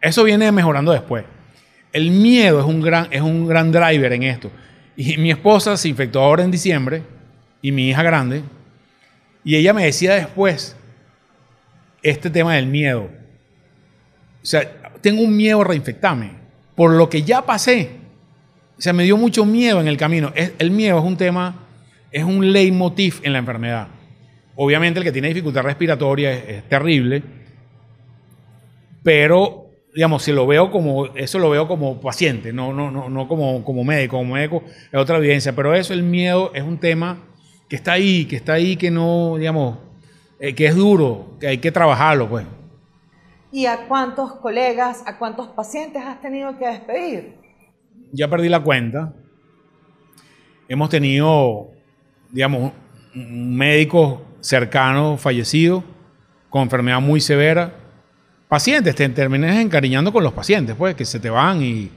Eso viene mejorando después. El miedo es un gran, es un gran driver en esto. Y mi esposa se infectó ahora en diciembre y mi hija grande. Y ella me decía después, este tema del miedo. O sea, tengo un miedo a reinfectarme. Por lo que ya pasé. O sea, me dio mucho miedo en el camino. el miedo es un tema, es un leitmotiv en la enfermedad. Obviamente el que tiene dificultad respiratoria es, terrible, pero digamos, si lo veo como, eso lo veo como paciente, no, no, no, no como, como médico, como médico es otra evidencia, pero eso, el miedo es un tema que está ahí, que está ahí, que no, digamos, eh, que es duro, que hay que trabajarlo, pues. ¿Y a cuántos colegas, a cuántos pacientes has tenido que despedir? Ya perdí la cuenta. Hemos tenido, digamos, un médico cercano fallecido con enfermedad muy severa. Pacientes, te terminas encariñando con los pacientes, pues, que se te van y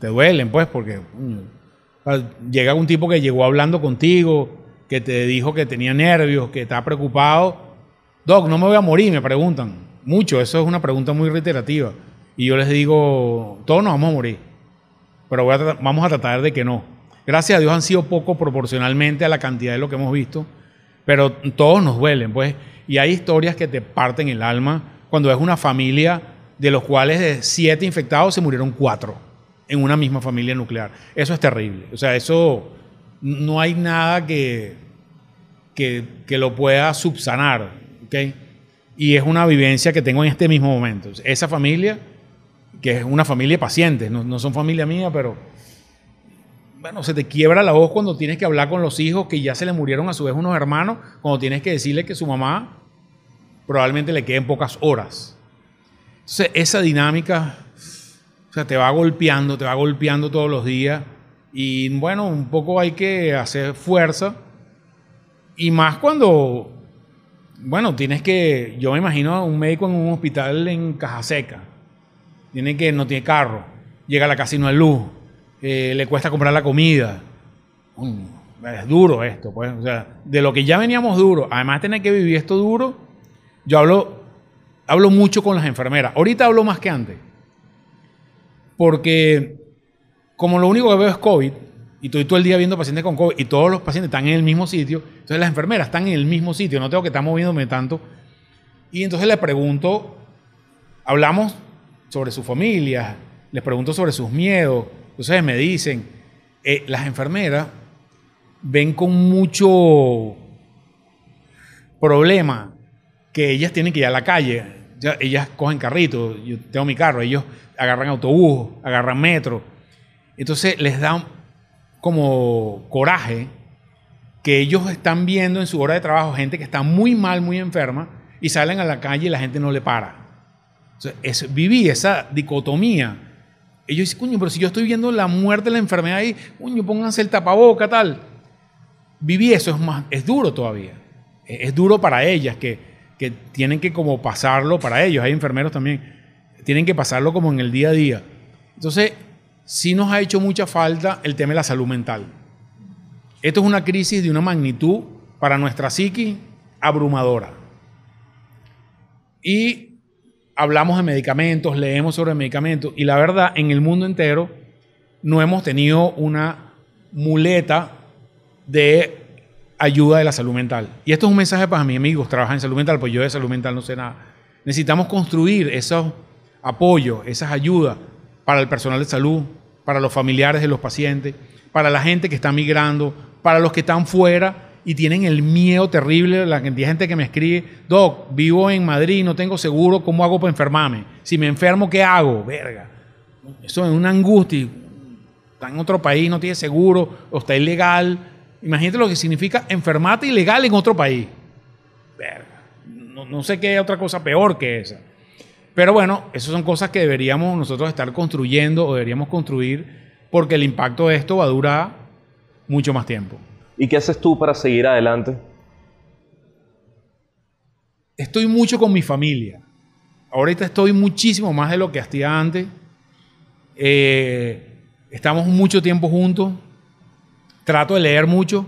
te duelen, pues, porque llega un tipo que llegó hablando contigo, que te dijo que tenía nervios, que está preocupado Doc, no me voy a morir, me preguntan. Mucho, eso es una pregunta muy reiterativa. Y yo les digo, todos nos vamos a morir, pero vamos a tratar de que no. Gracias a Dios han sido poco proporcionalmente a la cantidad de lo que hemos visto, pero todos nos duelen, pues. Y hay historias que te parten el alma cuando es una familia de los cuales de siete infectados se murieron cuatro en una misma familia nuclear. Eso es terrible. O sea, eso no hay nada que, que, lo pueda subsanar. Y es una vivencia que tengo en este mismo momento. Esa familia, que es una familia de pacientes, no, son familia mía, pero bueno, se te quiebra la voz cuando tienes que hablar con los hijos que ya se le murieron a su vez unos hermanos, cuando tienes que decirle que su mamá probablemente le queden pocas horas. Esa dinámica, o sea, te va golpeando, te va golpeando todos los días. Y bueno, un poco hay que hacer fuerza. Y más cuando bueno, tienes que, yo me imagino a un médico en un hospital en Caja Seca, tiene que, no tiene carro, llega a la casa y no hay luz, eh, le cuesta comprar la comida. Es duro esto, pues. O sea, de lo que ya veníamos duro, además tener que vivir esto duro, yo hablo, hablo mucho con las enfermeras. Ahorita hablo más que antes. Porque como lo único que veo es COVID, y estoy todo el día viendo pacientes con COVID, y todos los pacientes están en el mismo sitio, entonces las enfermeras están en el mismo sitio, no tengo que estar moviéndome tanto. Y entonces les pregunto, hablamos sobre su familia, les pregunto sobre sus miedos, entonces me dicen, eh, las enfermeras ven con mucho problema que ellas tienen que ir a la calle. Ellas cogen carrito, yo tengo mi carro, ellos agarran autobús, agarran metro. Entonces les da como coraje que ellos están viendo en su hora de trabajo gente que está muy mal, muy enferma, y salen a la calle y la gente no le para. es, viví esa dicotomía. Ellos dicen, coño, pero si yo estoy viendo la muerte, la enfermedad ahí, coño, pónganse el tapaboca, tal. Viví eso, es, más, es duro todavía. Es, es duro para ellas, que, que tienen que como pasarlo, para ellos, hay enfermeros también, tienen que pasarlo como en el día a día. Entonces, sí nos ha hecho mucha falta el tema de la salud mental. Esto es una crisis de una magnitud para nuestra psiqui abrumadora. Y hablamos de medicamentos, leemos sobre medicamentos, y la verdad, en el mundo entero no hemos tenido una muleta de ayuda de la salud mental. Y esto es un mensaje para mis amigos, trabajan en salud mental, pues yo de salud mental no sé nada. Necesitamos construir esos apoyo, esas ayudas para el personal de salud, para los familiares de los pacientes, para la gente que está migrando, para los que están fuera y tienen el miedo terrible, la gente que me escribe, Doc, vivo en Madrid, no tengo seguro, ¿cómo hago para enfermarme? Si me enfermo, ¿qué hago? Verga. Eso es una angustia. Está en otro país, no tiene seguro, o está ilegal. Imagínate lo que significa enfermarte ilegal en otro país. Verga. No, no sé qué otra cosa peor que esa. Pero bueno, esas son cosas que deberíamos nosotros estar construyendo o deberíamos construir porque el impacto de esto va a durar mucho más tiempo. ¿Y qué haces tú para seguir adelante? Estoy mucho con mi familia. Ahorita estoy muchísimo más de lo que hacía antes. Eh, estamos mucho tiempo juntos. Trato de leer mucho.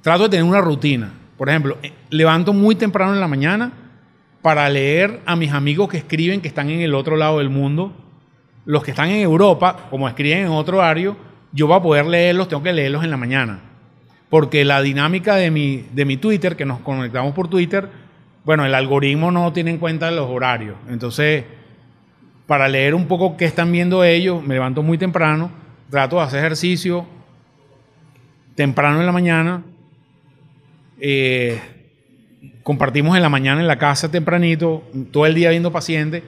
Trato de tener una rutina. Por ejemplo, eh, levanto muy temprano en la mañana para leer a mis amigos que escriben que están en el otro lado del mundo. Los que están en Europa, como escriben en otro horario, yo para poder leerlos tengo que leerlos en la mañana. Porque la dinámica de mi, de mi Twitter, que nos conectamos por Twitter, bueno, el algoritmo no tiene en cuenta los horarios. Entonces, para leer un poco qué están viendo ellos, me levanto muy temprano, trato de hacer ejercicio temprano en la mañana. Eh, compartimos en la mañana en la casa tempranito, todo el día viendo pacientes,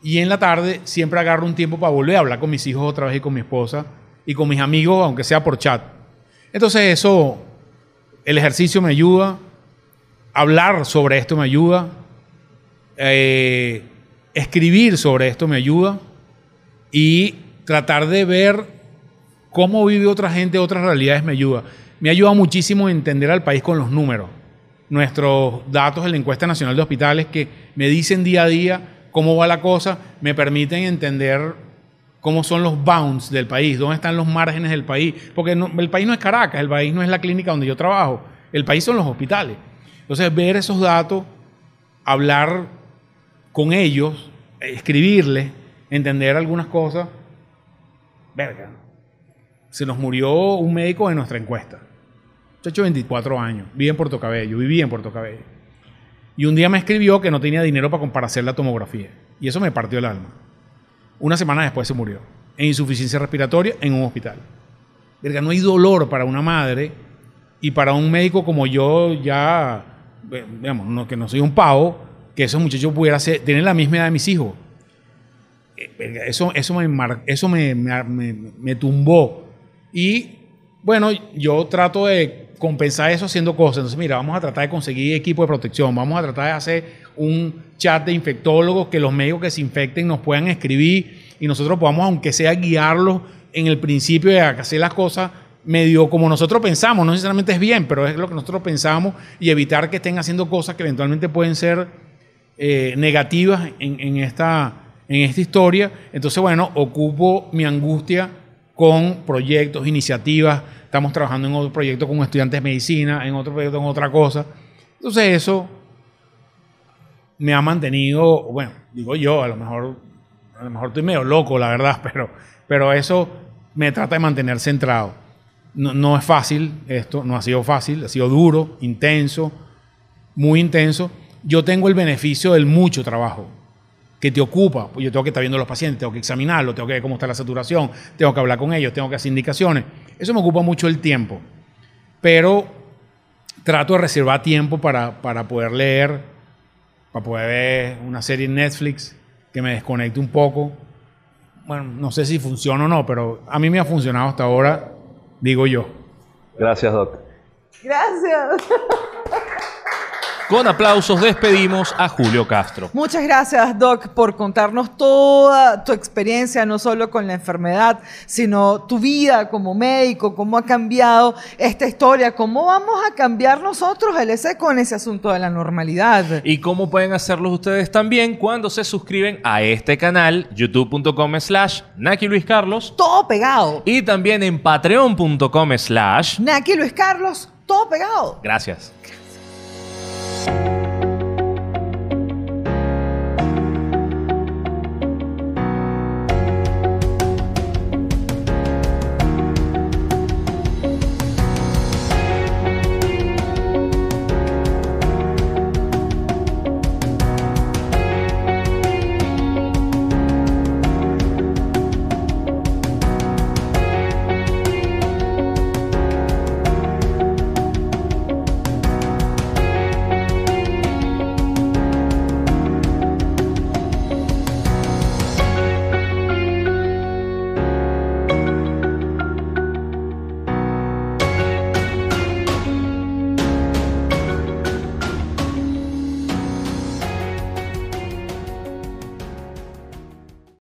y en la tarde siempre agarro un tiempo para volver a hablar con mis hijos otra vez y con mi esposa y con mis amigos, aunque sea por chat. Entonces eso, el ejercicio me ayuda, hablar sobre esto me ayuda, eh, escribir sobre esto me ayuda y tratar de ver cómo vive otra gente, otras realidades me ayuda. Me ayuda muchísimo entender al país con los números nuestros datos de la encuesta nacional de hospitales que me dicen día a día cómo va la cosa, me permiten entender cómo son los bounds del país, dónde están los márgenes del país, porque el país no es Caracas, el país no es la clínica donde yo trabajo, el país son los hospitales. Entonces, ver esos datos, hablar con ellos, escribirles, entender algunas cosas, verga, se nos murió un médico de nuestra encuesta hecho 24 años, vive en Puerto Cabello, vivía en Puerto Cabello. Y un día me escribió que no tenía dinero para, hacer la tomografía. Y eso me partió el alma. Una semana después se murió. En insuficiencia respiratoria en un hospital. Verga, no hay dolor para una madre y para un médico como yo, ya, digamos, no, que no soy un pavo, que esos muchachos pudieran ser, tener la misma edad de mis hijos. Eh, eso, eso, me, eso me, me, me tumbó. Y bueno, yo trato de compensar eso haciendo cosas. Entonces, mira, vamos a tratar de conseguir equipo de protección, vamos a tratar de hacer un chat de infectólogos que los médicos que se infecten nos puedan escribir y nosotros podamos, aunque sea, guiarlos en el principio de hacer las cosas medio como nosotros pensamos, no necesariamente es bien, pero es lo que nosotros pensamos y evitar que estén haciendo cosas que eventualmente pueden ser eh, negativas en, esta, en esta historia. Entonces, bueno, ocupo mi angustia con proyectos, iniciativas. Estamos trabajando en otro proyecto con estudiantes de medicina, en otro proyecto en otra cosa. Entonces, eso me ha mantenido, bueno, digo yo, a lo mejor, a lo mejor estoy medio loco, la verdad, pero, pero eso me trata de mantener centrado. No, no es fácil esto, no ha sido fácil, ha sido duro, intenso, muy intenso. Yo tengo el beneficio del mucho trabajo que te ocupa. Pues yo tengo que estar viendo a los pacientes, tengo que examinarlos, tengo que ver cómo está la saturación, tengo que hablar con ellos, tengo que hacer indicaciones. Eso me ocupa mucho el tiempo. Pero trato de reservar tiempo para, para poder leer, para poder ver una serie en Netflix que me desconecte un poco. Bueno, no sé si funciona o no, pero a mí me ha funcionado hasta ahora, digo yo. Gracias, Doc. Gracias. Con aplausos despedimos a Julio Castro. Muchas gracias, Doc, por contarnos toda tu experiencia, no solo con la enfermedad, sino tu vida como médico, cómo ha cambiado esta historia, cómo vamos a cambiar nosotros el ese con ese asunto de la normalidad. Y cómo pueden hacerlo ustedes también cuando se suscriben a este canal, youtube.com slash Naki Luis Carlos, Todo pegado. y también en patreon.com slash... Naki Luis Carlos, todo pegado. Gracias. you.